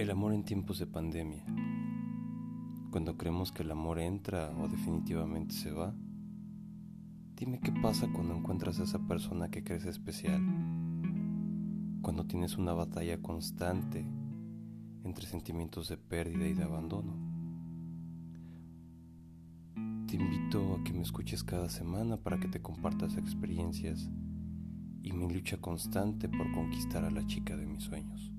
El amor en tiempos de pandemia. Cuando creemos que el amor entra o definitivamente se va. Dime qué pasa cuando encuentras a esa persona que crees especial. Cuando tienes una batalla constante entre sentimientos de pérdida y de abandono. Te invito a que me escuches cada semana para que te compartas experiencias y mi lucha constante por conquistar a la chica de mis sueños.